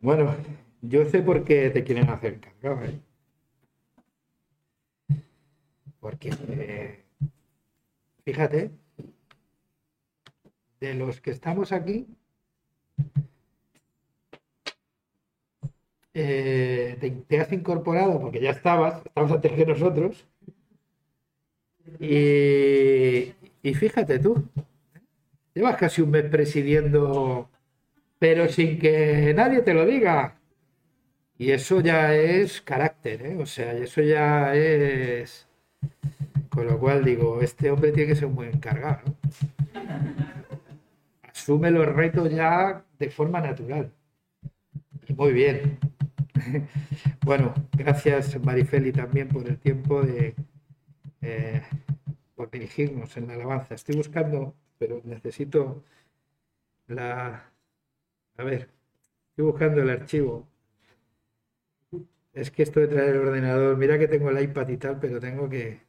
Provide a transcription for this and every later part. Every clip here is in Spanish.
Bueno, yo sé por qué te quieren hacer cargo, ¿eh? Porque, fíjate, de los que estamos aquí, eh, te, has incorporado porque ya estabas, estabas antes que nosotros. Y, y fíjate tú, llevas casi un mes presidiendo, pero sin que nadie te lo diga. Y eso ya es carácter, ¿eh? o sea, eso ya es... Con lo cual digo, este hombre tiene que ser muy encargado. Asume los retos ya de forma natural. Y muy bien. Bueno, gracias Marifeli también por el tiempo de eh, por dirigirnos en la alabanza. Estoy buscando, pero necesito la a ver, estoy buscando el archivo. Es que esto de traer el ordenador, mira que tengo el iPad y tal, pero tengo que.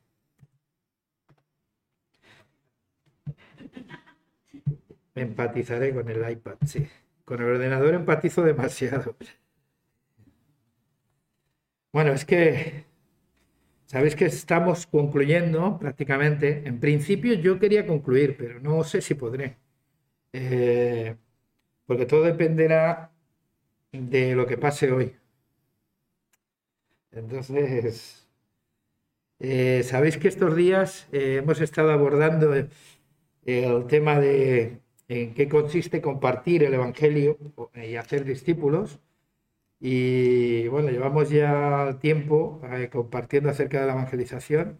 Empatizaré con el iPad, sí. Con el ordenador empatizo demasiado. Bueno, es que sabéis que estamos concluyendo prácticamente. En principio yo quería concluir, pero no sé si podré. Eh, porque todo dependerá de lo que pase hoy. Entonces, eh, sabéis que estos días eh, hemos estado abordando el, el tema de en qué consiste compartir el Evangelio y hacer discípulos. Y bueno, llevamos ya tiempo eh, compartiendo acerca de la evangelización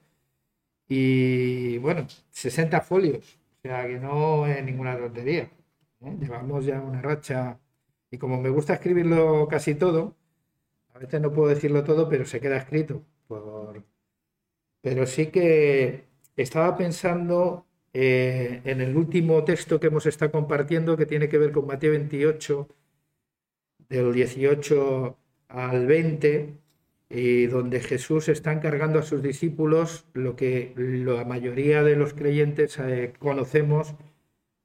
y bueno, 60 folios, o sea que no es ninguna tontería. ¿Eh? Llevamos ya una racha y como me gusta escribirlo casi todo, a veces no puedo decirlo todo, pero se queda escrito. Pero sí que estaba pensando eh, en el último texto que hemos estado compartiendo, que tiene que ver con Mateo 28, del 18 al 20, y donde Jesús está encargando a sus discípulos lo que la mayoría de los creyentes eh, conocemos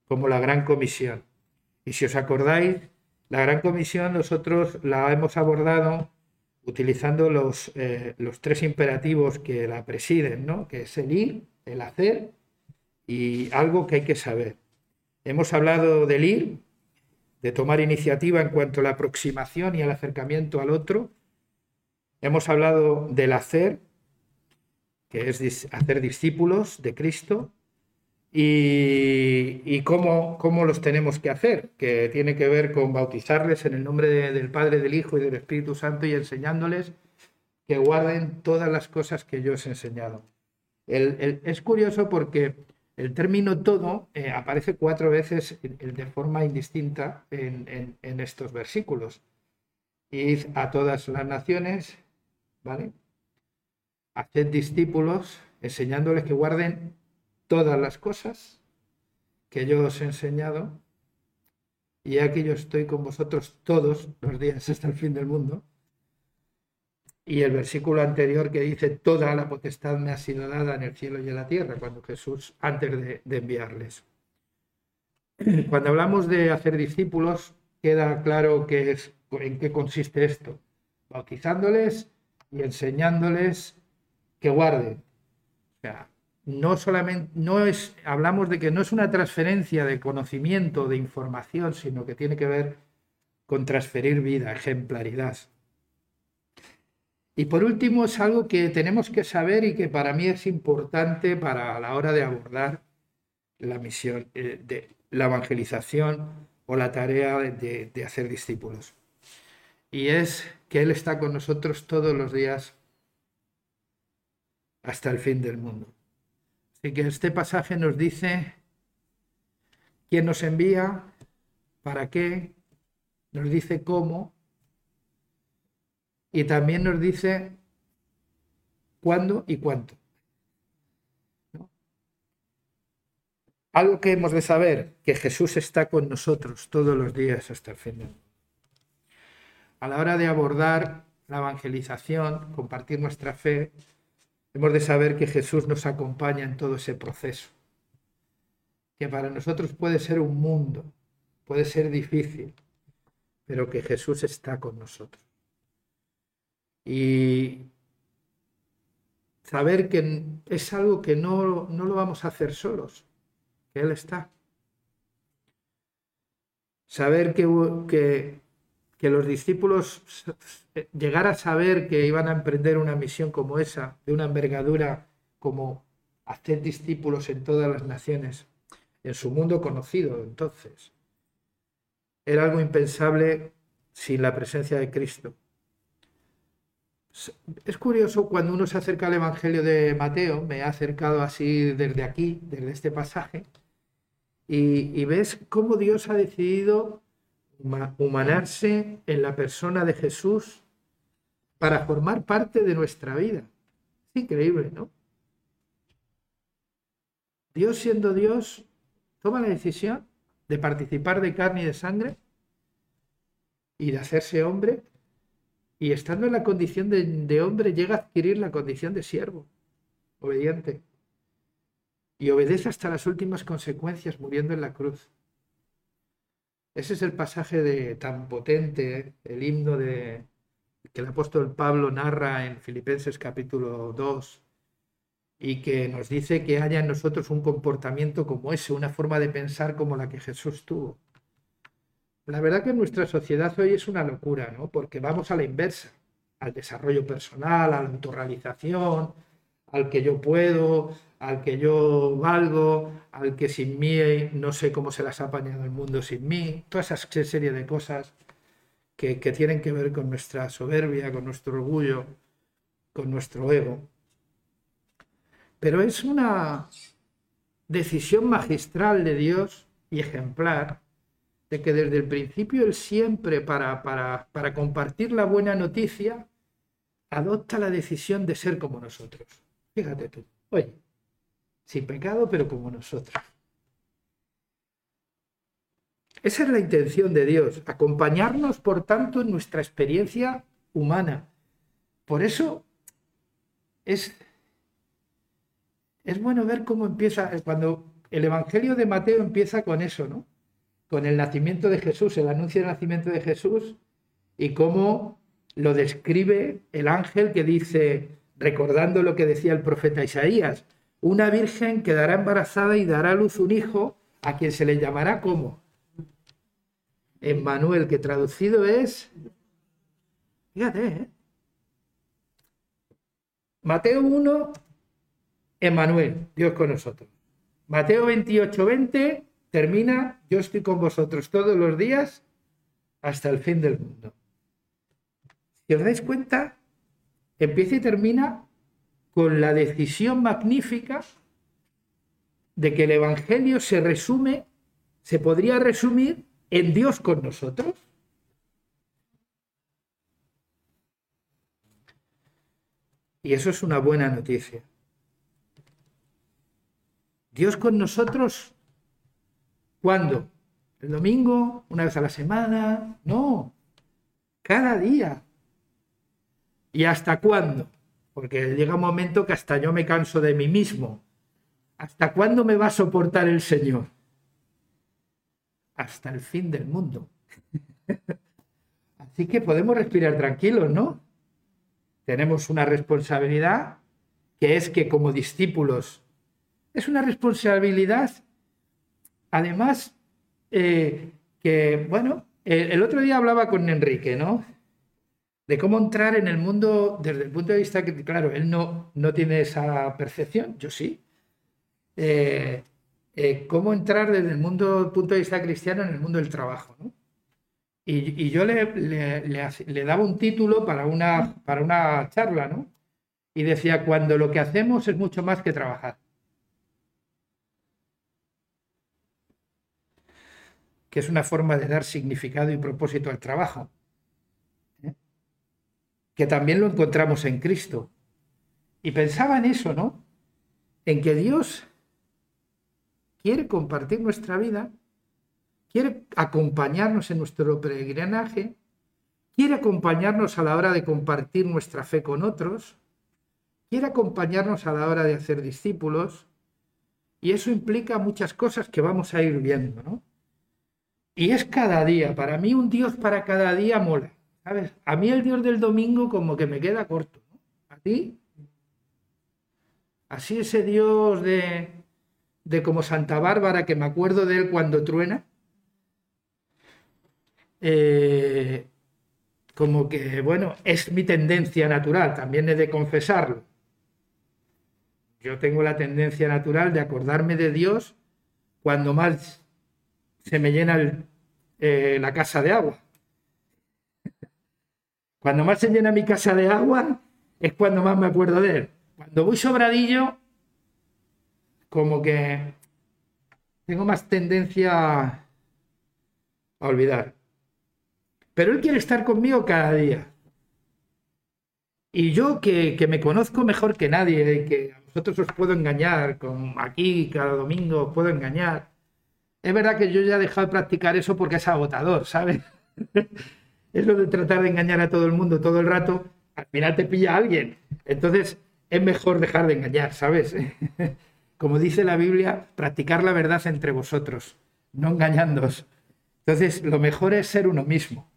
como la Gran Comisión. Y si os acordáis, la Gran Comisión nosotros la hemos abordado utilizando los, eh, los tres imperativos que la presiden, ¿no? que es el ir, el hacer y algo que hay que saber. Hemos hablado del ir, de tomar iniciativa en cuanto a la aproximación y al acercamiento al otro. Hemos hablado del hacer, que es hacer discípulos de Cristo, y, cómo, cómo, los tenemos que hacer, que tiene que ver con bautizarles en el nombre del Padre, del Hijo y del Espíritu Santo y enseñándoles que guarden todas las cosas que yo os he enseñado. es curioso porque el término todo eh, aparece cuatro veces de forma indistinta en, estos versículos. Id a todas las naciones, ¿vale? Haced discípulos, enseñándoles que guarden todas las cosas que yo os he enseñado. Y aquí yo estoy con vosotros todos los días hasta el fin del mundo y el versículo anterior que dice, toda la potestad me ha sido dada en el cielo y en la tierra, cuando Jesús, antes de, enviarles. Cuando hablamos de hacer discípulos, queda claro es, en qué consiste esto, bautizándoles y enseñándoles que guarden. O sea, no solamente, no es, hablamos de que no es una transferencia de conocimiento, de información, sino que tiene que ver con transferir vida, ejemplaridad. Y por último, es algo que tenemos que saber y que para mí es importante para la hora de abordar la misión eh, de la evangelización o la tarea de, de hacer discípulos. Y es que Él está con nosotros todos los días hasta el fin del mundo. Así que este pasaje nos dice quién nos envía, para qué, nos dice cómo y también nos dice cuándo y cuánto. Algo que hemos de saber, que Jesús está con nosotros todos los días hasta el final. A la hora de abordar la evangelización, compartir nuestra fe, hemos de saber que Jesús nos acompaña en todo ese proceso. Que para nosotros puede ser un mundo, puede ser difícil, pero que Jesús está con nosotros. Y saber que es algo que no, no lo vamos a hacer solos, que Él está. Saber que, que, que los discípulos llegar a saber que iban a emprender una misión como esa, de una envergadura como hacer discípulos en todas las naciones, en su mundo conocido entonces. Era algo impensable sin la presencia de Cristo. Es curioso cuando uno se acerca al Evangelio de Mateo, me ha acercado así desde aquí, desde este pasaje, y ves cómo Dios ha decidido humanarse en la persona de Jesús para formar parte de nuestra vida. Es increíble, ¿no? Dios siendo Dios, toma la decisión de participar de carne y de sangre y de hacerse hombre y estando en la condición de, hombre llega a adquirir la condición de siervo, obediente. Y obedece hasta las últimas consecuencias muriendo en la cruz. Ese es el pasaje de, tan potente, el himno de, que el apóstol Pablo narra en Filipenses capítulo 2 y que nos dice que haya en nosotros un comportamiento como ese, una forma de pensar como la que Jesús tuvo. La verdad que nuestra sociedad hoy es una locura, ¿no? Porque vamos a la inversa, al desarrollo personal, a la autorrealización, al que yo puedo, al que yo valgo, al que sin mí no sé cómo se las ha apañado el mundo sin mí, toda esa serie de cosas que, que tienen que ver con nuestra soberbia, con nuestro orgullo, con nuestro ego. Pero es una decisión magistral de Dios y ejemplar de que desde el principio Él siempre para, para, para compartir la buena noticia adopta la decisión de ser como nosotros. Fíjate tú, oye, sin pecado, pero como nosotros. Esa es la intención de Dios, acompañarnos, por tanto, en nuestra experiencia humana. Por eso es, es bueno ver cómo empieza, cuando el Evangelio de Mateo empieza con eso, ¿no? Con el nacimiento de Jesús, el anuncio del nacimiento de Jesús y cómo lo describe el ángel que dice, recordando lo que decía el profeta Isaías, una virgen quedará embarazada y dará a luz un hijo a quien se le llamará como Emmanuel, que traducido es, fíjate, ¿eh? Mateo 1, Emmanuel, Dios con nosotros. Mateo 28, 20 termina, yo estoy con vosotros todos los días hasta el fin del mundo. Si os dais cuenta, empieza y termina con la decisión magnífica de que el Evangelio se resume, se podría resumir en Dios con nosotros. Y eso es una buena noticia. Dios con nosotros, ¿cuándo? ¿El domingo? ¿Una vez a la semana? No, cada día. ¿Y hasta cuándo? porque llega un momento que hasta yo me canso de mí mismo. ¿Hasta cuándo me va a soportar el Señor? Hasta el fin del mundo. Así que podemos respirar tranquilos, ¿no? Tenemos una responsabilidad que es que como discípulos es una responsabilidad, además, eh, que, bueno, el otro día hablaba con Enrique, ¿no? De cómo entrar en el mundo desde el punto de vista que, claro, él no, no tiene esa percepción, yo sí. Eh, eh, cómo entrar desde el mundo, punto de vista cristiano en el mundo del trabajo. ¿no? Y, yo le, le, daba un título para una, para una charla, ¿no? Y decía, cuando lo que hacemos es mucho más que trabajar. Que es una forma de dar significado y propósito al trabajo que también lo encontramos en Cristo. Y pensaba en eso, ¿no? En que Dios quiere compartir nuestra vida, quiere acompañarnos en nuestro peregrinaje, quiere acompañarnos a la hora de compartir nuestra fe con otros, quiere acompañarnos a la hora de hacer discípulos, y eso implica muchas cosas que vamos a ir viendo, ¿no? Y es cada día. Para mí un Dios para cada día mola. A mí el Dios del domingo como que me queda corto. ¿A ti? Así ese Dios de, de como Santa Bárbara, que me acuerdo de él cuando truena. Eh, como que, bueno, es mi tendencia natural, también he de confesarlo. Yo tengo la tendencia natural de acordarme de Dios cuando más se me llena eh, la casa de agua. Cuando más se llena mi casa de agua es cuando más me acuerdo de él. Cuando voy sobradillo, como que tengo más tendencia a olvidar. Pero Él quiere estar conmigo cada día. Y yo que, me conozco mejor que nadie y que a vosotros os puedo engañar, con aquí cada domingo os puedo engañar, es verdad que yo ya he dejado de practicar eso porque es agotador, ¿sabes? es lo de tratar de engañar a todo el mundo todo el rato, al final te pilla alguien. Entonces es mejor dejar de engañar, ¿sabes? Como dice la Biblia, practicar la verdad entre vosotros, no engañándoos. Entonces lo mejor es ser uno mismo.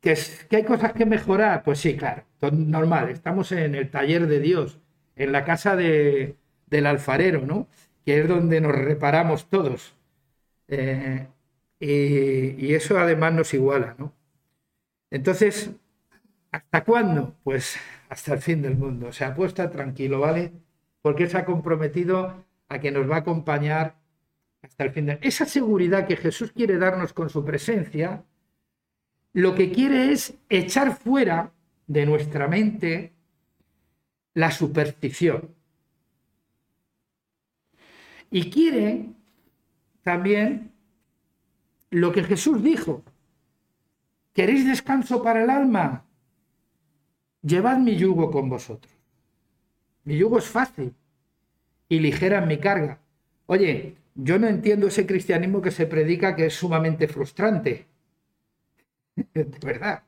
¿Que, hay cosas que mejorar? Pues sí, claro, normal. Estamos en el taller de Dios, en la casa de, del alfarero, ¿no? Que es donde nos reparamos todos. Eh, y, eso además nos iguala, ¿no? Entonces, ¿hasta cuándo? Pues hasta el fin del mundo. O sea, apuesta tranquilo, ¿vale? Porque se ha comprometido a que nos va a acompañar hasta el fin del Esa seguridad que Jesús quiere darnos con su presencia, lo que quiere es echar fuera de nuestra mente la superstición. Y quiere también lo que Jesús dijo. ¿Queréis descanso para el alma? Llevad mi yugo con vosotros. Mi yugo es fácil y ligera mi carga. Oye, yo no entiendo ese cristianismo que se predica que es sumamente frustrante. de verdad,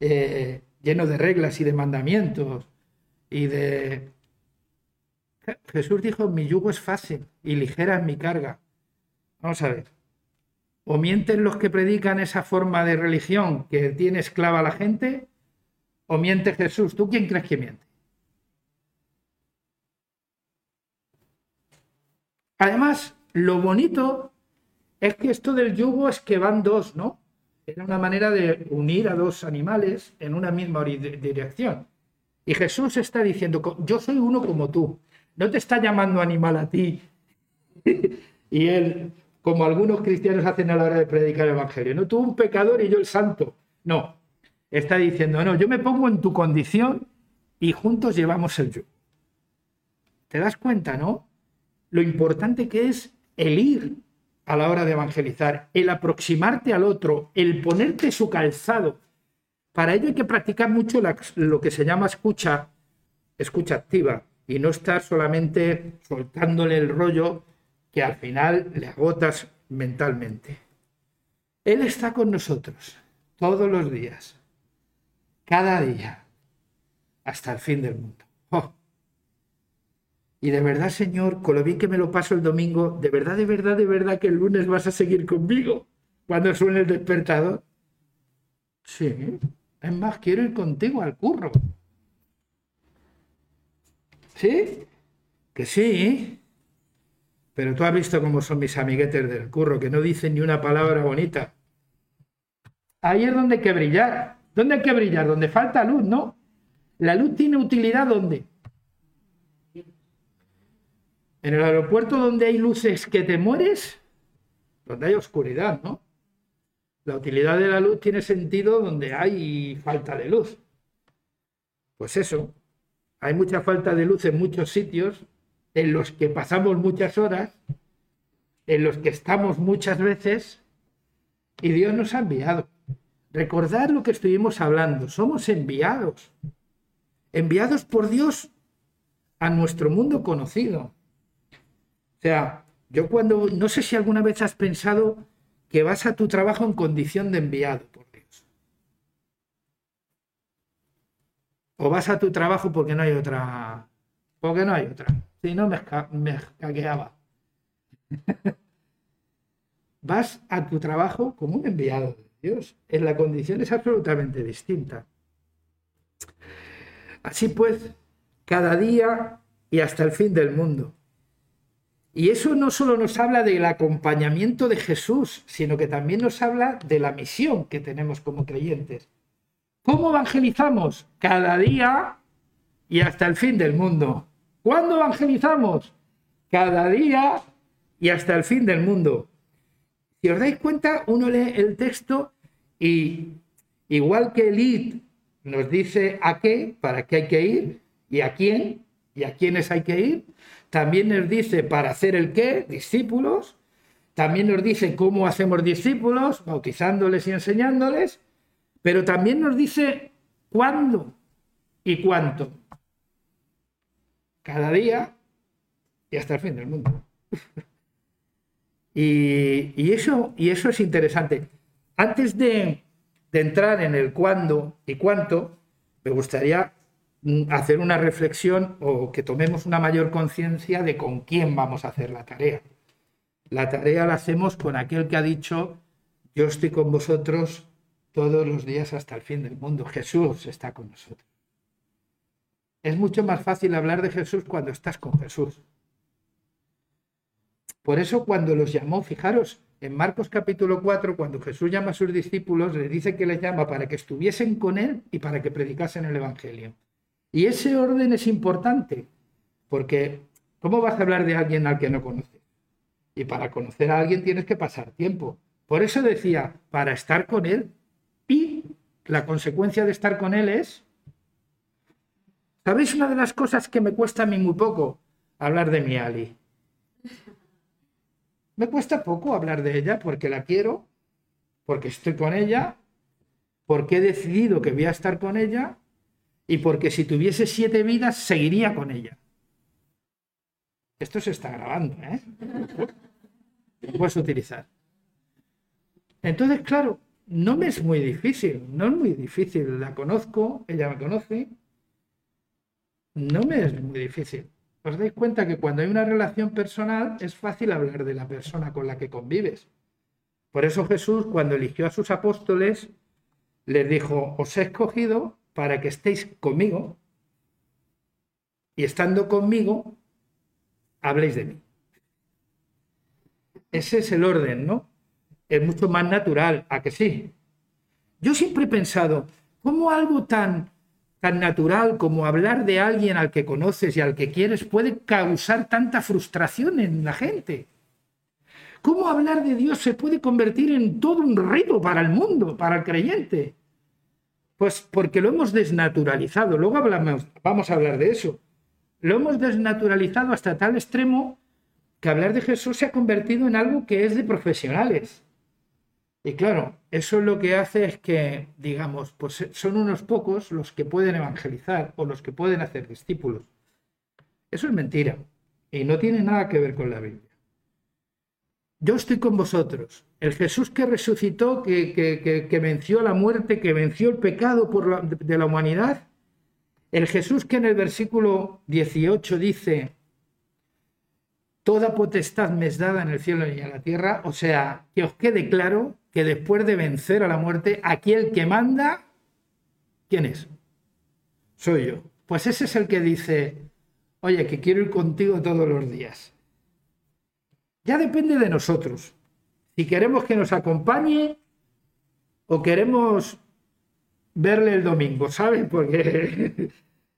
eh, lleno de reglas y de mandamientos y de... Jesús dijo, mi yugo es fácil y ligera es mi carga. Vamos a ver. O mienten los que predican esa forma de religión que tiene esclava a la gente, o miente Jesús. ¿Tú quién crees que miente? Además, lo bonito es que esto del yugo es que van dos, ¿no? Era una manera de unir a dos animales en una misma dirección. Y Jesús está diciendo, yo soy uno como tú. No te está llamando animal a ti. y él, como algunos cristianos hacen a la hora de predicar el Evangelio, no tú un pecador y yo el santo. No, está diciendo, no, yo me pongo en tu condición y juntos llevamos el yo. ¿Te das cuenta, no? Lo importante que es el ir a la hora de evangelizar, el aproximarte al otro, el ponerte su calzado. Para ello hay que practicar mucho lo que se llama escucha, escucha activa, y no estar solamente soltándole el rollo que al final le agotas mentalmente. Él está con nosotros todos los días, cada día, hasta el fin del mundo. Oh. Y de verdad, Señor, con lo bien que me lo paso el domingo, de verdad, de verdad, de verdad que el lunes vas a seguir conmigo cuando suene el despertador. Sí, es más, quiero ir contigo al curro. ¿Sí? Que sí. Pero tú has visto cómo son mis amiguetes del curro, que no dicen ni una palabra bonita. Ahí es donde hay que brillar. ¿Dónde hay que brillar? Donde falta luz, ¿no? La luz tiene utilidad ¿dónde? En el aeropuerto donde hay luces que te mueres, donde hay oscuridad, ¿no? La utilidad de la luz tiene sentido donde hay falta de luz. Pues eso, hay mucha falta de luz en muchos sitios en los que pasamos muchas horas, en los que estamos muchas veces, y Dios nos ha enviado. Recordad lo que estuvimos hablando, somos enviados, enviados por Dios a nuestro mundo conocido. O sea, yo cuando, no sé si alguna vez has pensado que vas a tu trabajo en condición de enviado por Dios. O vas a tu trabajo porque no hay otra, porque no hay otra. Si no, me, me vas a tu trabajo como un enviado de Dios. En la condición es absolutamente distinta. Así pues, cada día y hasta el fin del mundo. Y eso no solo nos habla del acompañamiento de Jesús, sino que también nos habla de la misión que tenemos como creyentes. ¿Cómo evangelizamos? Cada día y hasta el fin del mundo. ¿Cuándo evangelizamos? Cada día y hasta el fin del mundo. Si os dais cuenta, uno lee el texto y igual que el nos dice a qué, para qué hay que ir y a quién y a quiénes hay que ir, también nos dice para hacer el qué, discípulos, también nos dice cómo hacemos discípulos, bautizándoles y enseñándoles, pero también nos dice cuándo y cuánto. Cada día y hasta el fin del mundo. y, eso, y eso es interesante. Antes de, de entrar en el cuándo y cuánto, me gustaría mm, hacer una reflexión o que tomemos una mayor conciencia de con quién vamos a hacer la tarea. La tarea la hacemos con aquel que ha dicho, yo estoy con vosotros todos los días hasta el fin del mundo. Jesús está con nosotros. Es mucho más fácil hablar de Jesús cuando estás con Jesús. Por eso cuando los llamó, fijaros, en Marcos capítulo 4, cuando Jesús llama a sus discípulos, les dice que les llama para que estuviesen con Él y para que predicasen el Evangelio. Y ese orden es importante, porque ¿cómo vas a hablar de alguien al que no conoces? Y para conocer a alguien tienes que pasar tiempo. Por eso decía, para estar con Él. Y la consecuencia de estar con Él es... ¿Sabéis una de las cosas que me cuesta a mí muy poco? Hablar de mi Ali. Me cuesta poco hablar de ella porque la quiero, porque estoy con ella, porque he decidido que voy a estar con ella y porque si tuviese siete vidas seguiría con ella. Esto se está grabando, ¿eh? Lo puedes utilizar. Entonces, claro, no me es muy difícil, no es muy difícil. La conozco, ella me conoce. No me es muy difícil os dais cuenta que cuando hay una relación personal es fácil hablar de la persona con la que convives. Por eso Jesús, cuando eligió a sus apóstoles, les dijo, os he escogido para que estéis conmigo y estando conmigo, habléis de mí. Ese es el orden, ¿no? Es mucho más natural, ¿a que sí? Yo siempre he pensado, ¿cómo algo tan tan natural como hablar de alguien al que conoces y al que quieres puede causar tanta frustración en la gente. ¿Cómo hablar de Dios se puede convertir en todo un reto para el mundo, para el creyente? Pues porque lo hemos desnaturalizado. Luego hablamos, vamos a hablar de eso. Lo hemos desnaturalizado hasta tal extremo que hablar de Jesús se ha convertido en algo que es de profesionales. Y claro, eso lo que hace es que, digamos, pues son unos pocos los que pueden evangelizar o los que pueden hacer discípulos. Eso es mentira y no tiene nada que ver con la Biblia. Yo estoy con vosotros. El Jesús que resucitó, que, que, venció la muerte, que venció el pecado por de la humanidad. El Jesús que en el versículo 18 dice, Toda potestad me es dada en el cielo y en la tierra. O sea, que os quede claro que después de vencer a la muerte, aquel que manda, ¿quién es? Soy yo. Pues ese es el que dice, oye, que quiero ir contigo todos los días. Ya depende de nosotros. Si queremos que nos acompañe o queremos verle el domingo, ¿sabes? Porque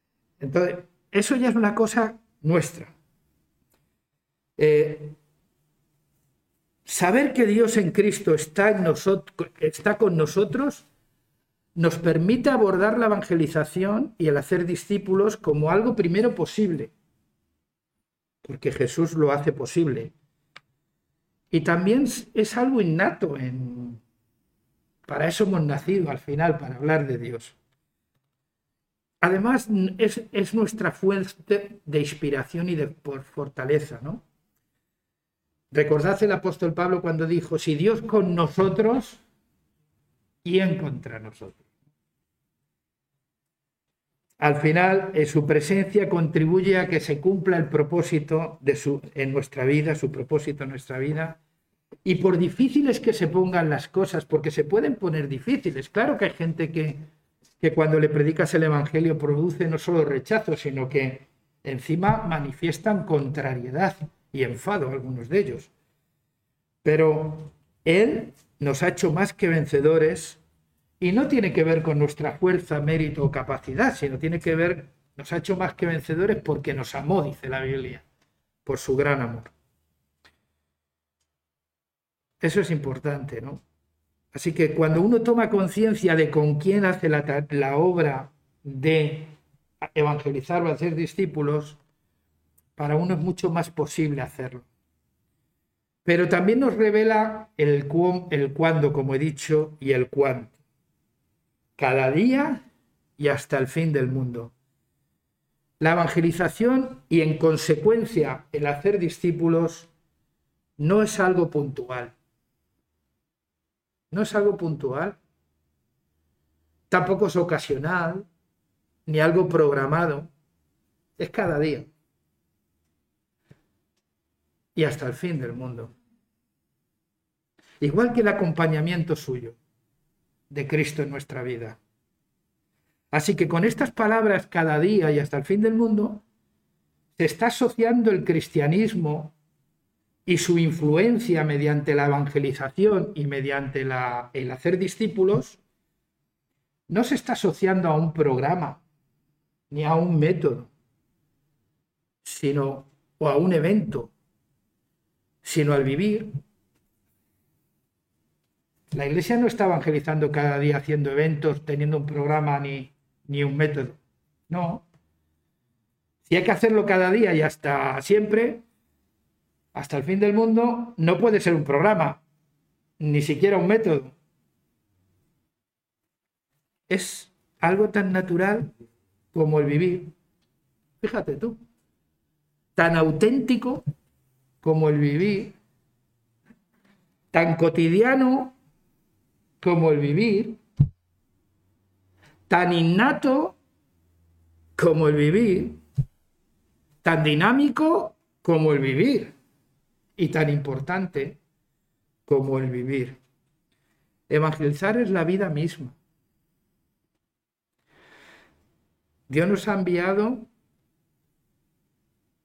entonces, eso ya es una cosa nuestra. Eh, saber que Dios en Cristo está, en está con nosotros nos permite abordar la evangelización y el hacer discípulos como algo primero posible, porque Jesús lo hace posible. Y también es algo innato en... Para eso hemos nacido al final, para hablar de Dios. Además, es, es nuestra fuente de inspiración y de fortaleza, ¿no? Recordad el apóstol Pablo cuando dijo, si Dios con nosotros, ¿quién contra nosotros? Al final, en su presencia contribuye a que se cumpla el propósito de su, en nuestra vida, su propósito en nuestra vida, Y por difíciles que se pongan las cosas, porque se pueden poner difíciles, claro que hay gente que, que cuando le predicas el Evangelio produce no solo rechazo, sino que encima manifiestan contrariedad y enfado algunos de ellos. Pero Él nos ha hecho más que vencedores y no tiene que ver con nuestra fuerza, mérito o capacidad, sino tiene que ver, nos ha hecho más que vencedores porque nos amó, dice la Biblia, por su gran amor. Eso es importante, ¿no? Así que cuando uno toma conciencia de con quién hace la, la obra de evangelizar o hacer discípulos, para uno es mucho más posible hacerlo. Pero también nos revela el, el cuándo, como he dicho, y el cuánto. Cada día y hasta el fin del mundo. La evangelización y en consecuencia el hacer discípulos no es algo puntual. No es algo puntual. Tampoco es ocasional, ni algo programado. Es cada día y hasta el fin del mundo. Igual que el acompañamiento suyo de Cristo en nuestra vida. Así que con estas palabras cada día y hasta el fin del mundo, se está asociando el cristianismo y su influencia mediante la evangelización y mediante la, el hacer discípulos, no se está asociando a un programa ni a un método, sino o a un evento sino al vivir. La iglesia no está evangelizando cada día haciendo eventos, teniendo un programa ni, ni un método. No. Si hay que hacerlo cada día y hasta siempre, hasta el fin del mundo, no puede ser un programa, ni siquiera un método. Es algo tan natural como el vivir. Fíjate tú, tan auténtico como el vivir, tan cotidiano como el vivir, tan innato como el vivir, tan dinámico como el vivir y tan importante como el vivir. Evangelizar es la vida misma. Dios nos ha enviado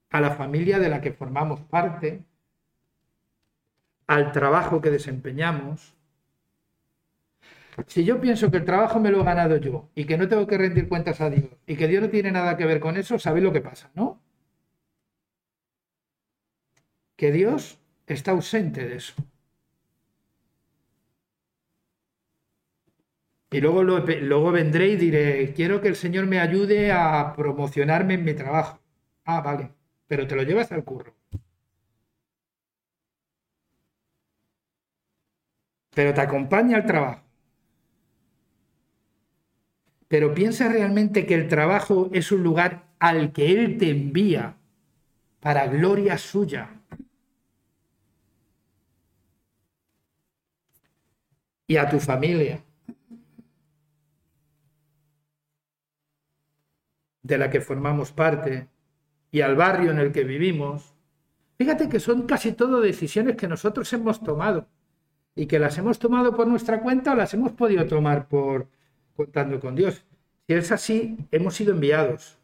a la familia de la que formamos parte, al trabajo que desempeñamos. Si yo pienso que el trabajo me lo he ganado yo y que no tengo que rendir cuentas a Dios y que Dios no tiene nada que ver con eso, ¿sabéis lo que pasa? ¿No? Que Dios está ausente de eso. Y luego, luego vendré y diré, quiero que el Señor me ayude a promocionarme en mi trabajo. Ah, vale pero te lo llevas al curro. Pero te acompaña al trabajo. Pero piensa realmente que el trabajo es un lugar al que Él te envía para gloria suya. Y a tu familia. de la que formamos parte, y al barrio en el que vivimos, fíjate que son casi todo decisiones que nosotros hemos tomado y que las hemos tomado por nuestra cuenta o las hemos podido tomar por contando con Dios. Si es así, hemos sido enviados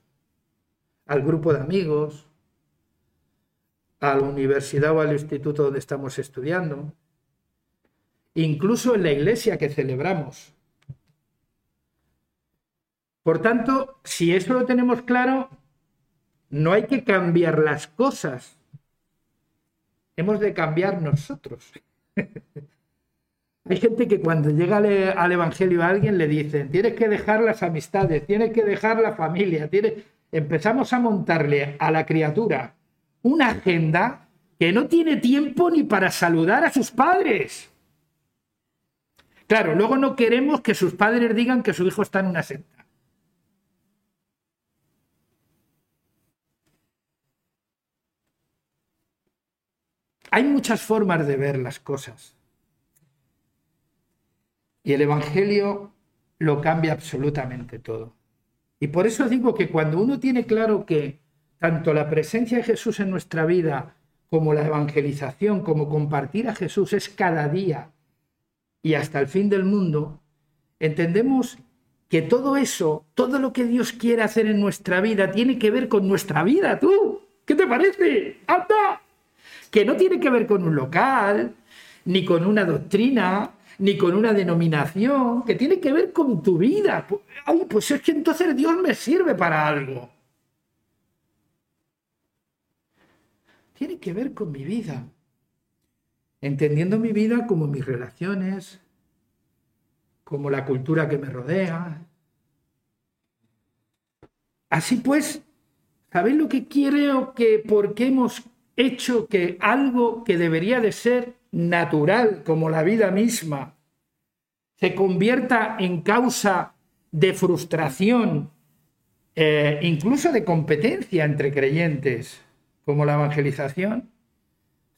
al grupo de amigos, a la universidad o al instituto donde estamos estudiando, incluso en la iglesia que celebramos. Por tanto, si eso lo tenemos claro, no hay que cambiar las cosas. Hemos de cambiar nosotros. hay gente que cuando llega al, Evangelio a alguien le dicen, tienes que dejar las amistades, tienes que dejar la familia. Empezamos a montarle a la criatura una agenda que no tiene tiempo ni para saludar a sus padres. Claro, luego no queremos que sus padres digan que su hijo está en una secta. Hay muchas formas de ver las cosas. Y el Evangelio lo cambia absolutamente todo. Y por eso digo que cuando uno tiene claro que tanto la presencia de Jesús en nuestra vida como la evangelización, como compartir a Jesús es cada día y hasta el fin del mundo, entendemos que todo eso, todo lo que Dios quiere hacer en nuestra vida, tiene que ver con nuestra vida, tú. ¿Qué te parece? ¡Anda! Que no tiene que ver con un local, ni con una doctrina, ni con una denominación, que tiene que ver con tu vida. Ay, pues es que entonces Dios me sirve para algo. Tiene que ver con mi vida. Entendiendo mi vida como mis relaciones, como la cultura que me rodea. Así pues, ¿sabéis lo que creo que porque hemos hecho que algo que debería de ser natural, como la vida misma, se convierta en causa de frustración, eh, incluso de competencia entre creyentes, como la evangelización?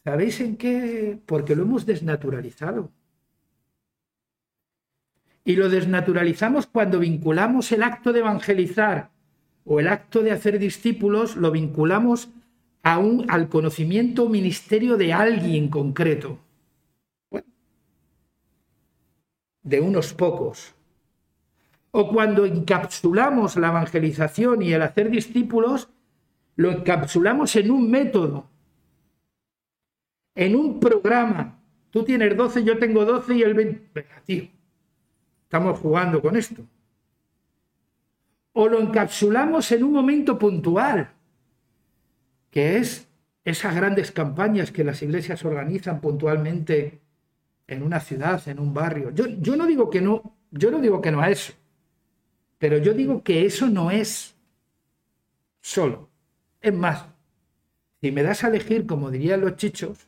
¿Sabéis en qué? Porque lo hemos desnaturalizado. Y lo desnaturalizamos cuando vinculamos el acto de evangelizar o el acto de hacer discípulos, lo vinculamos a al conocimiento ministerio de alguien concreto. de unos pocos. O cuando encapsulamos la evangelización y el hacer discípulos, lo encapsulamos en un método, en un programa. Tú tienes 12, yo tengo 12 y el 20. Venga, tío, Estamos jugando con esto. O lo encapsulamos en un momento puntual, que es esas grandes campañas que las iglesias organizan puntualmente en una ciudad, en un barrio. Yo, yo no digo que no, yo no digo que no a eso, pero yo digo que eso no es solo. Es más, si me das a elegir, como dirían los chichos,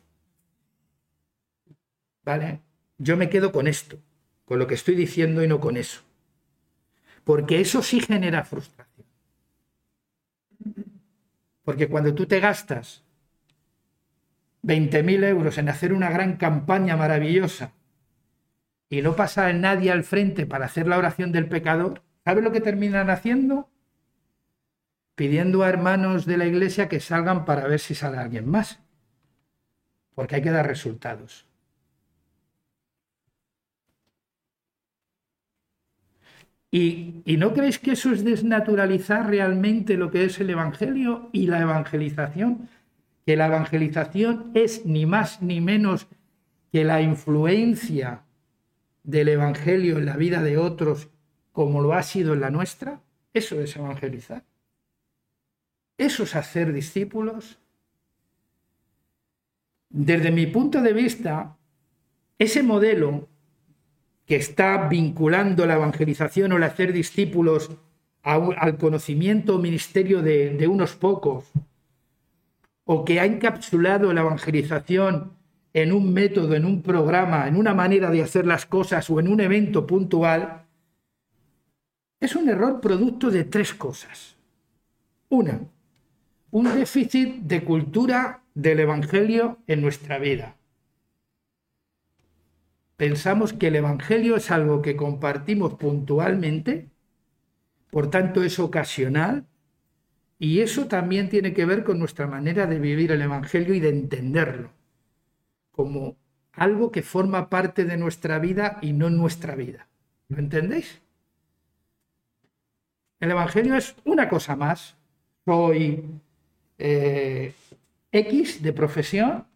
¿vale? Yo me quedo con esto con lo que estoy diciendo y no con eso. Porque eso sí genera frustración. Porque cuando tú te gastas 20.000 euros en hacer una gran campaña maravillosa y no pasa nadie al frente para hacer la oración del pecador, ¿sabes lo que terminan haciendo? Pidiendo a hermanos de la iglesia que salgan para ver si sale alguien más. Porque hay que dar resultados. ¿Y, no creéis que eso es desnaturalizar realmente lo que es el Evangelio y la evangelización? Que la evangelización es ni más ni menos que la influencia del Evangelio en la vida de otros como lo ha sido en la nuestra. Eso es evangelizar. Eso es hacer discípulos. Desde mi punto de vista, ese modelo que está vinculando la evangelización o el hacer discípulos al conocimiento o ministerio de, de unos pocos, o que ha encapsulado la evangelización en un método, en un programa, en una manera de hacer las cosas o en un evento puntual, es un error producto de tres cosas. Una, un déficit de cultura del Evangelio en nuestra vida pensamos que el Evangelio es algo que compartimos puntualmente, por tanto es ocasional, y eso también tiene que ver con nuestra manera de vivir el Evangelio y de entenderlo, como algo que forma parte de nuestra vida y no nuestra vida. ¿Lo entendéis? El Evangelio es una cosa más. Soy eh, X de profesión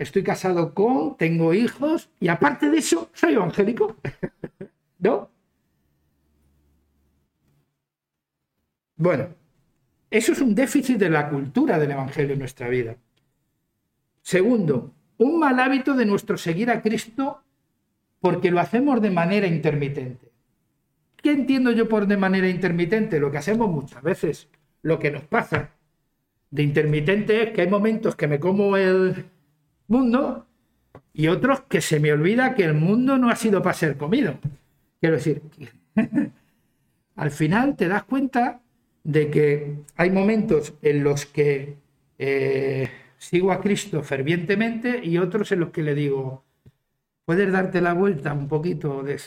estoy casado con, tengo hijos y aparte de eso, soy evangélico. ¿No? Bueno, eso es un déficit de la cultura del Evangelio en nuestra vida. Segundo, un mal hábito de nuestro seguir a Cristo porque lo hacemos de manera intermitente. ¿Qué entiendo yo por de manera intermitente? Lo que hacemos muchas veces, lo que nos pasa de intermitente es que hay momentos que me como el, mundo y otros que se me olvida que el mundo no ha sido para ser comido. Quiero decir, al final te das cuenta de que hay momentos en los que eh, sigo a Cristo fervientemente y otros en los que le digo, puedes darte la vuelta un poquito, de,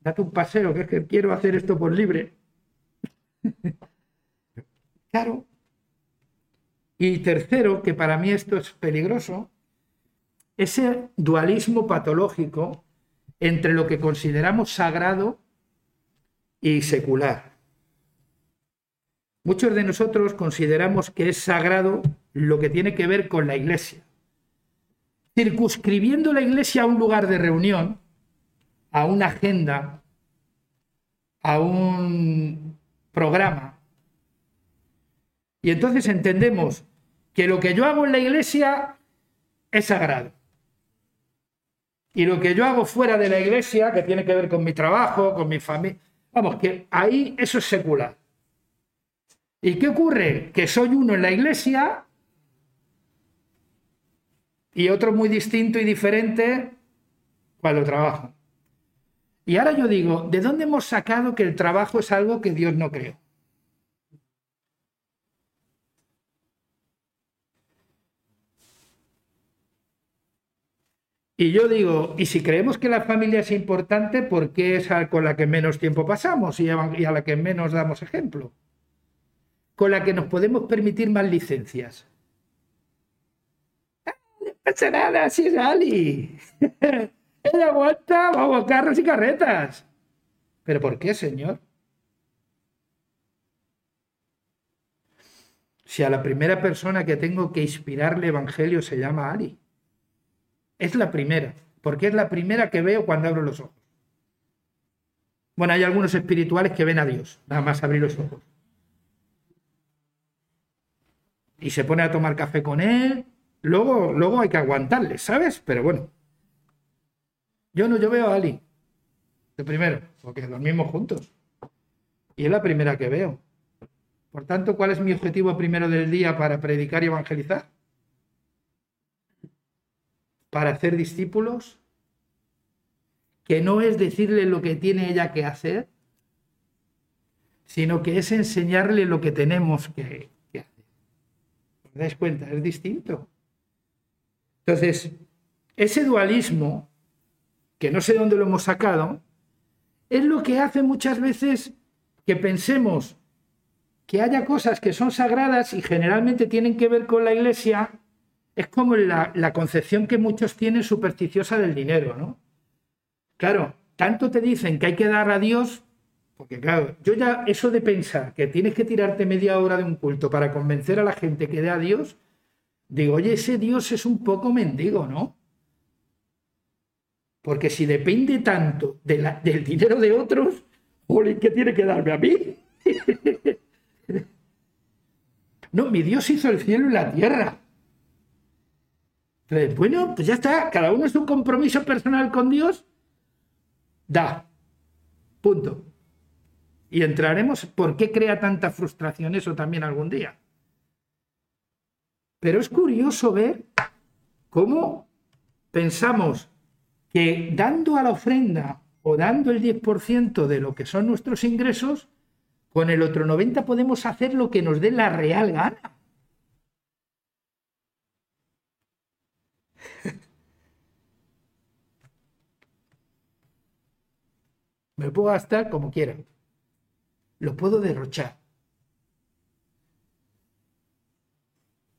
date un paseo, que es que quiero hacer esto por libre. claro. Y tercero, que para mí esto es peligroso, ese dualismo patológico entre lo que consideramos sagrado y secular. Muchos de nosotros consideramos que es sagrado lo que tiene que ver con la iglesia. Circunscribiendo la iglesia a un lugar de reunión, a una agenda, a un programa. Y entonces entendemos que lo que yo hago en la iglesia es sagrado. Y lo que yo hago fuera de la iglesia, que tiene que ver con mi trabajo, con mi familia, vamos, que ahí eso es secular. ¿Y qué ocurre? Que soy uno en la iglesia y otro muy distinto y diferente cuando trabajo. Y ahora yo digo, ¿de dónde hemos sacado que el trabajo es algo que Dios no creó? Y yo digo, y si creemos que la familia es importante, ¿por qué es con la que menos tiempo pasamos y a la que menos damos ejemplo? Con la que nos podemos permitir más licencias. Ah, no pasa nada, si es Ali. Ella aguanta, vamos, carros y carretas. ¿Pero por qué, señor? Si a la primera persona que tengo que inspirarle evangelio se llama Ali. Es la primera, porque es la primera que veo cuando abro los ojos. Bueno, hay algunos espirituales que ven a Dios, nada más abrir los ojos. Y se pone a tomar café con él. Luego, luego hay que aguantarle, ¿sabes? Pero bueno. Yo no, yo veo a Ali. De primero, porque dormimos juntos. Y es la primera que veo. Por tanto, ¿cuál es mi objetivo primero del día para predicar y evangelizar? Para hacer discípulos, que no es decirle lo que tiene ella que hacer, sino que es enseñarle lo que tenemos que, hacer. ¿Os dais cuenta? Es distinto. Entonces, ese dualismo, que no sé dónde lo hemos sacado, es lo que hace muchas veces que pensemos que haya cosas que son sagradas y generalmente tienen que ver con la iglesia es como la, concepción que muchos tienen supersticiosa del dinero, ¿no? Claro, tanto te dicen que hay que dar a Dios, porque claro, yo ya eso de pensar que tienes que tirarte media hora de un culto para convencer a la gente que dé a Dios, digo, oye, ese Dios es un poco mendigo, ¿no? Porque si depende tanto del dinero de otros, ¿qué tiene que darme a mí? no, mi Dios hizo el cielo y la tierra bueno, pues ya está, cada uno es un compromiso personal con Dios, da, punto. Y entraremos por qué crea tanta frustración eso también algún día. Pero es curioso ver cómo pensamos que dando a la ofrenda o dando el 10% de lo que son nuestros ingresos, con el otro 90 podemos hacer lo que nos dé la real gana. Me puedo gastar como quiera. Lo puedo derrochar.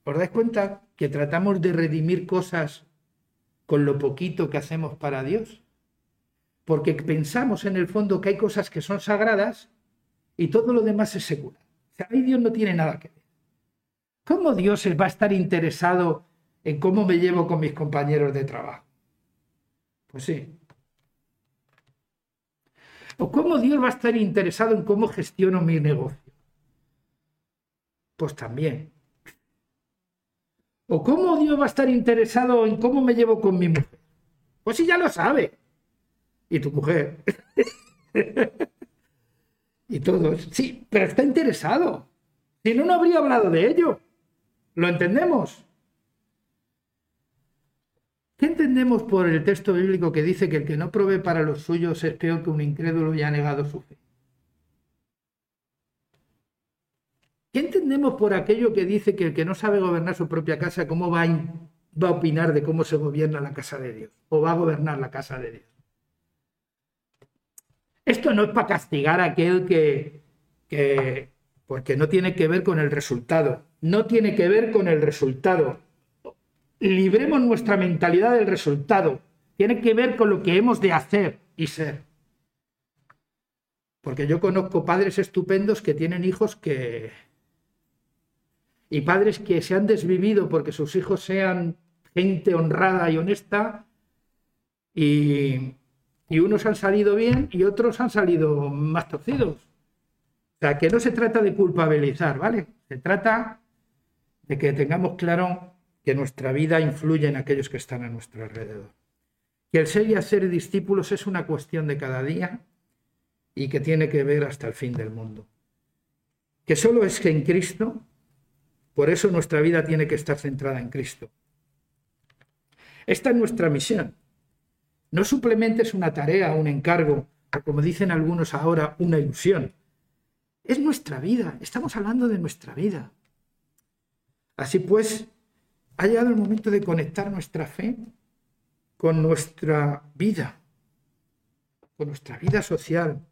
¿Os dais cuenta que tratamos de redimir cosas con lo poquito que hacemos para Dios? Porque pensamos en el fondo que hay cosas que son sagradas y todo lo demás es secular. O sea, ahí Dios no tiene nada que ver. ¿Cómo Dios va a estar interesado en cómo me llevo con mis compañeros de trabajo. Pues sí. ¿O cómo Dios va a estar interesado en cómo gestiono mi negocio? Pues también. ¿O cómo Dios va a estar interesado en cómo me llevo con mi mujer? Pues sí, ya lo sabe. Y tu mujer. y todos. Sí, pero está interesado. Si no, no habría hablado de ello. ¿Lo entendemos? ¿Qué entendemos por el texto bíblico que dice que el que no provee para los suyos es peor que un incrédulo y ha negado su fe? ¿Qué entendemos por aquello que dice que el que no sabe gobernar su propia casa, cómo va a, opinar de cómo se gobierna la casa de Dios? ¿O va a gobernar la casa de Dios? Esto no es para castigar a aquel que, que porque no tiene que ver con el resultado, no tiene que ver con el resultado. Libremos nuestra mentalidad del resultado, tiene que ver con lo que hemos de hacer y ser. Porque yo conozco padres estupendos que tienen hijos que... Y padres que se han desvivido porque sus hijos sean gente honrada y honesta y, y unos han salido bien y otros han salido más torcidos. O sea, que no se trata de culpabilizar, ¿vale? Se trata de que tengamos claro que nuestra vida influye en aquellos que están a nuestro alrededor. Que el ser y hacer discípulos es una cuestión de cada día y que tiene que ver hasta el fin del mundo. Que solo es que en Cristo, por eso nuestra vida tiene que estar centrada en Cristo. Esta es nuestra misión. No simplemente es una tarea, un encargo, o como dicen algunos ahora, una ilusión. Es nuestra vida, estamos hablando de nuestra vida. Así pues, ha llegado el momento de conectar nuestra fe con nuestra vida, con nuestra vida social,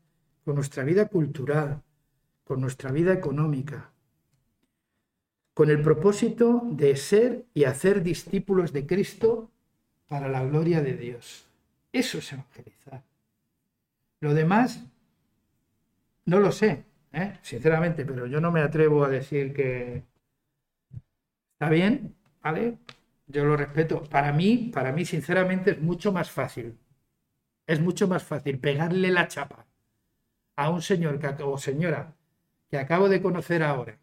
con nuestra vida cultural, con nuestra vida económica, con el propósito de ser y hacer discípulos de Cristo para la gloria de Dios. Eso es evangelizar. Lo demás, no lo sé, ¿eh? sinceramente, pero yo no me atrevo a decir que está bien, ¿vale? Yo lo respeto. Para mí, para mí, sinceramente, es mucho más fácil. Es mucho más fácil pegarle la chapa a un señor o señora que acabo de conocer ahora,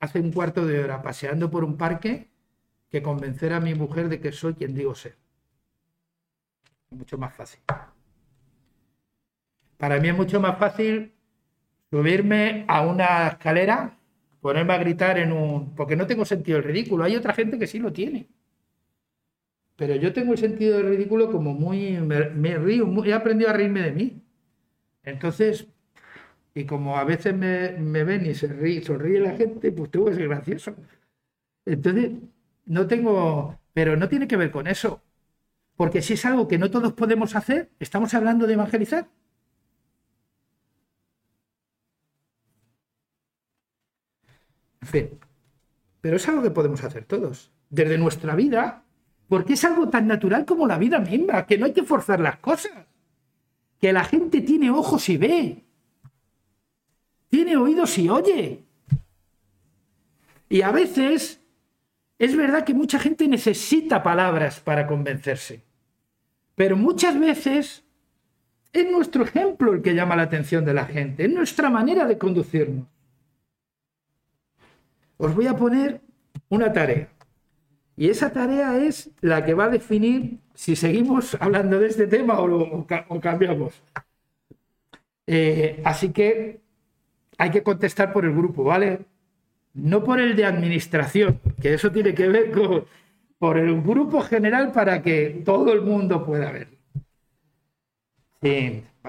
hace un cuarto de hora paseando por un parque, que convencer a mi mujer de que soy quien digo ser. mucho más fácil. Para mí es mucho más fácil subirme a una escalera, ponerme a gritar en un... porque no tengo sentido del ridículo. Hay otra gente que sí lo tiene. Pero yo tengo el sentido del río como muy... me, río, he aprendido a reírme de mí. Entonces, y como a veces me, ven y se ríe, sonríe la gente, pues tengo que ser gracioso. Entonces, no tengo, pero no tiene que ver con eso. Porque si es algo que no todos podemos hacer, estamos hablando de evangelizar. Pero es algo que podemos hacer todos, desde nuestra vida, porque es algo tan natural como la vida misma, que no hay que forzar las cosas que la gente tiene ojos y ve, tiene oídos y oye. Y a veces es verdad que mucha gente necesita palabras para convencerse, pero muchas veces es nuestro ejemplo el que llama la atención de la gente, es nuestra manera de conducirnos. Os voy a poner una tarea. Y esa tarea es la que va a definir si seguimos hablando de este tema o, cambiamos. Eh, así que hay que contestar por el grupo, ¿vale? No por el de administración, que eso tiene que ver con por el grupo general para que todo el mundo pueda ver.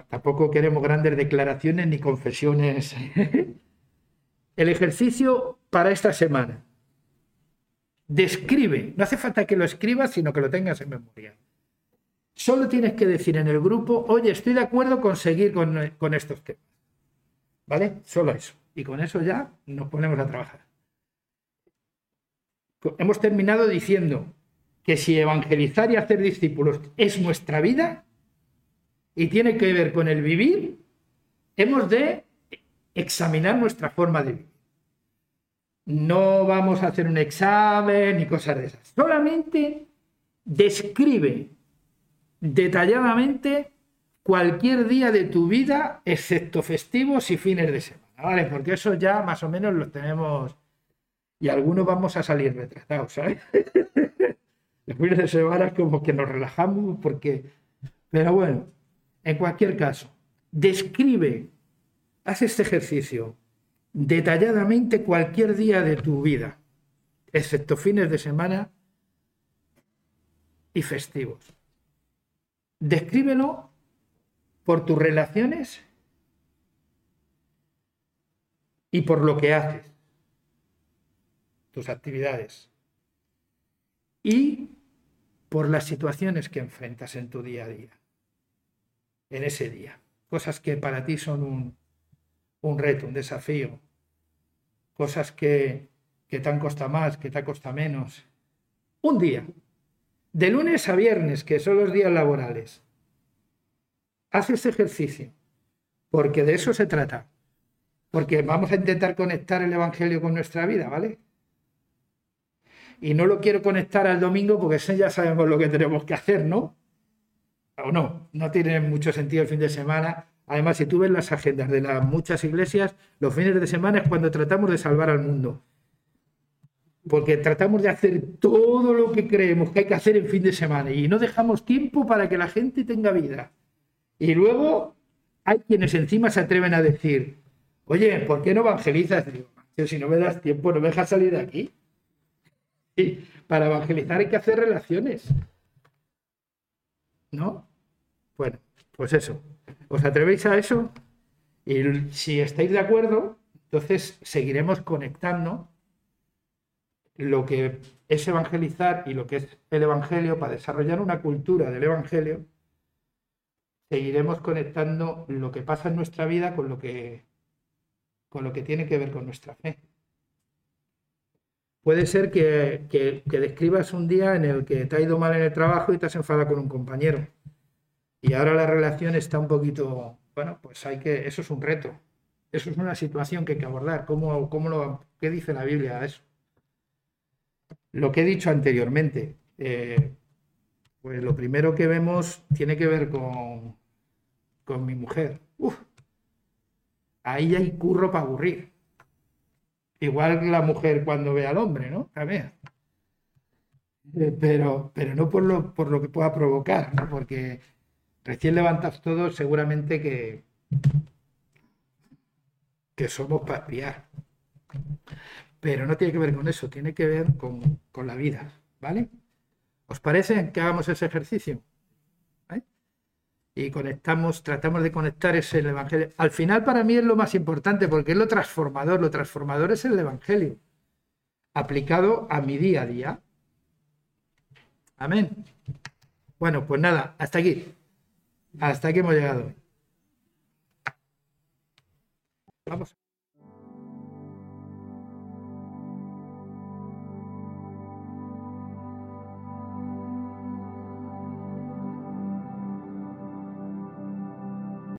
tampoco queremos grandes declaraciones ni confesiones. el ejercicio para esta semana describe, no hace falta que lo escribas, sino que lo tengas en memoria. Solo tienes que decir en el grupo, oye, estoy de acuerdo con seguir con, estos temas. ¿Vale? Solo eso. Y con eso ya nos ponemos a trabajar. Hemos terminado diciendo que si evangelizar y hacer discípulos es nuestra vida y tiene que ver con el vivir, hemos de examinar nuestra forma de vivir. No vamos a hacer un examen ni cosas de esas. Solamente describe detalladamente cualquier día de tu vida, excepto festivos y fines de semana, ¿vale? Porque eso ya más o menos lo tenemos y algunos vamos a salir retratados, ¿sabes? Los fines de semana como que nos relajamos porque... Pero bueno, en cualquier caso, describe, haz este ejercicio, detalladamente cualquier día de tu vida, excepto fines de semana y festivos. Descríbelo por tus relaciones y por lo que haces, tus actividades, y por las situaciones que enfrentas en tu día a día, en ese día. Cosas que para ti son un, un reto, un desafío, cosas que, que te han más, que te ha costado menos. Un día, de lunes a viernes, que son los días laborales. Haz este ejercicio, porque de eso se trata. Porque vamos a intentar conectar el Evangelio con nuestra vida, ¿vale? Y no lo quiero conectar al domingo porque ya sabemos lo que tenemos que hacer, ¿no? O no, no tiene mucho sentido el fin de semana. Además, si tú ves las agendas de las muchas iglesias, los fines de semana es cuando tratamos de salvar al mundo. Porque tratamos de hacer todo lo que creemos que hay que hacer en fin de semana y no dejamos tiempo para que la gente tenga vida. Y luego hay quienes encima se atreven a decir, oye, ¿por qué no evangelizas? Si no me das tiempo, no me dejas salir de aquí. Y para evangelizar hay que hacer relaciones. ¿No? Bueno, pues eso. ¿Os atrevéis a eso? Y si estáis de acuerdo, entonces seguiremos conectando lo que es evangelizar y lo que es el Evangelio para desarrollar una cultura del Evangelio. Seguiremos conectando lo que pasa en nuestra vida con lo que, con lo que tiene que ver con nuestra fe. Puede ser que, describas un día en el que te ha ido mal en el trabajo y te has enfadado con un compañero. Y ahora la relación está un poquito, bueno, pues hay que, eso es un reto. Eso es una situación que hay que abordar. ¿Cómo, cómo lo, ¿Qué dice la Biblia a eso? Lo que he dicho anteriormente, eh, pues lo primero que vemos tiene que ver con, con mi mujer. Uf, ahí hay curro para aburrir. Igual la mujer cuando ve al hombre, ¿no? También. Eh, pero, pero no por lo, por lo que pueda provocar, ¿no? Porque recién levantas todo, seguramente que, que somos para espiar. Pero no tiene que ver con eso, tiene que ver con, con la vida, ¿vale? ¿Os parece que hagamos ese ejercicio? y conectamos, tratamos de conectar ese Evangelio. Al final para mí es lo más importante porque es lo transformador. Lo transformador es el Evangelio aplicado a mi día a día. Amén. Bueno, pues nada, hasta aquí. Hasta aquí hemos llegado. Vamos.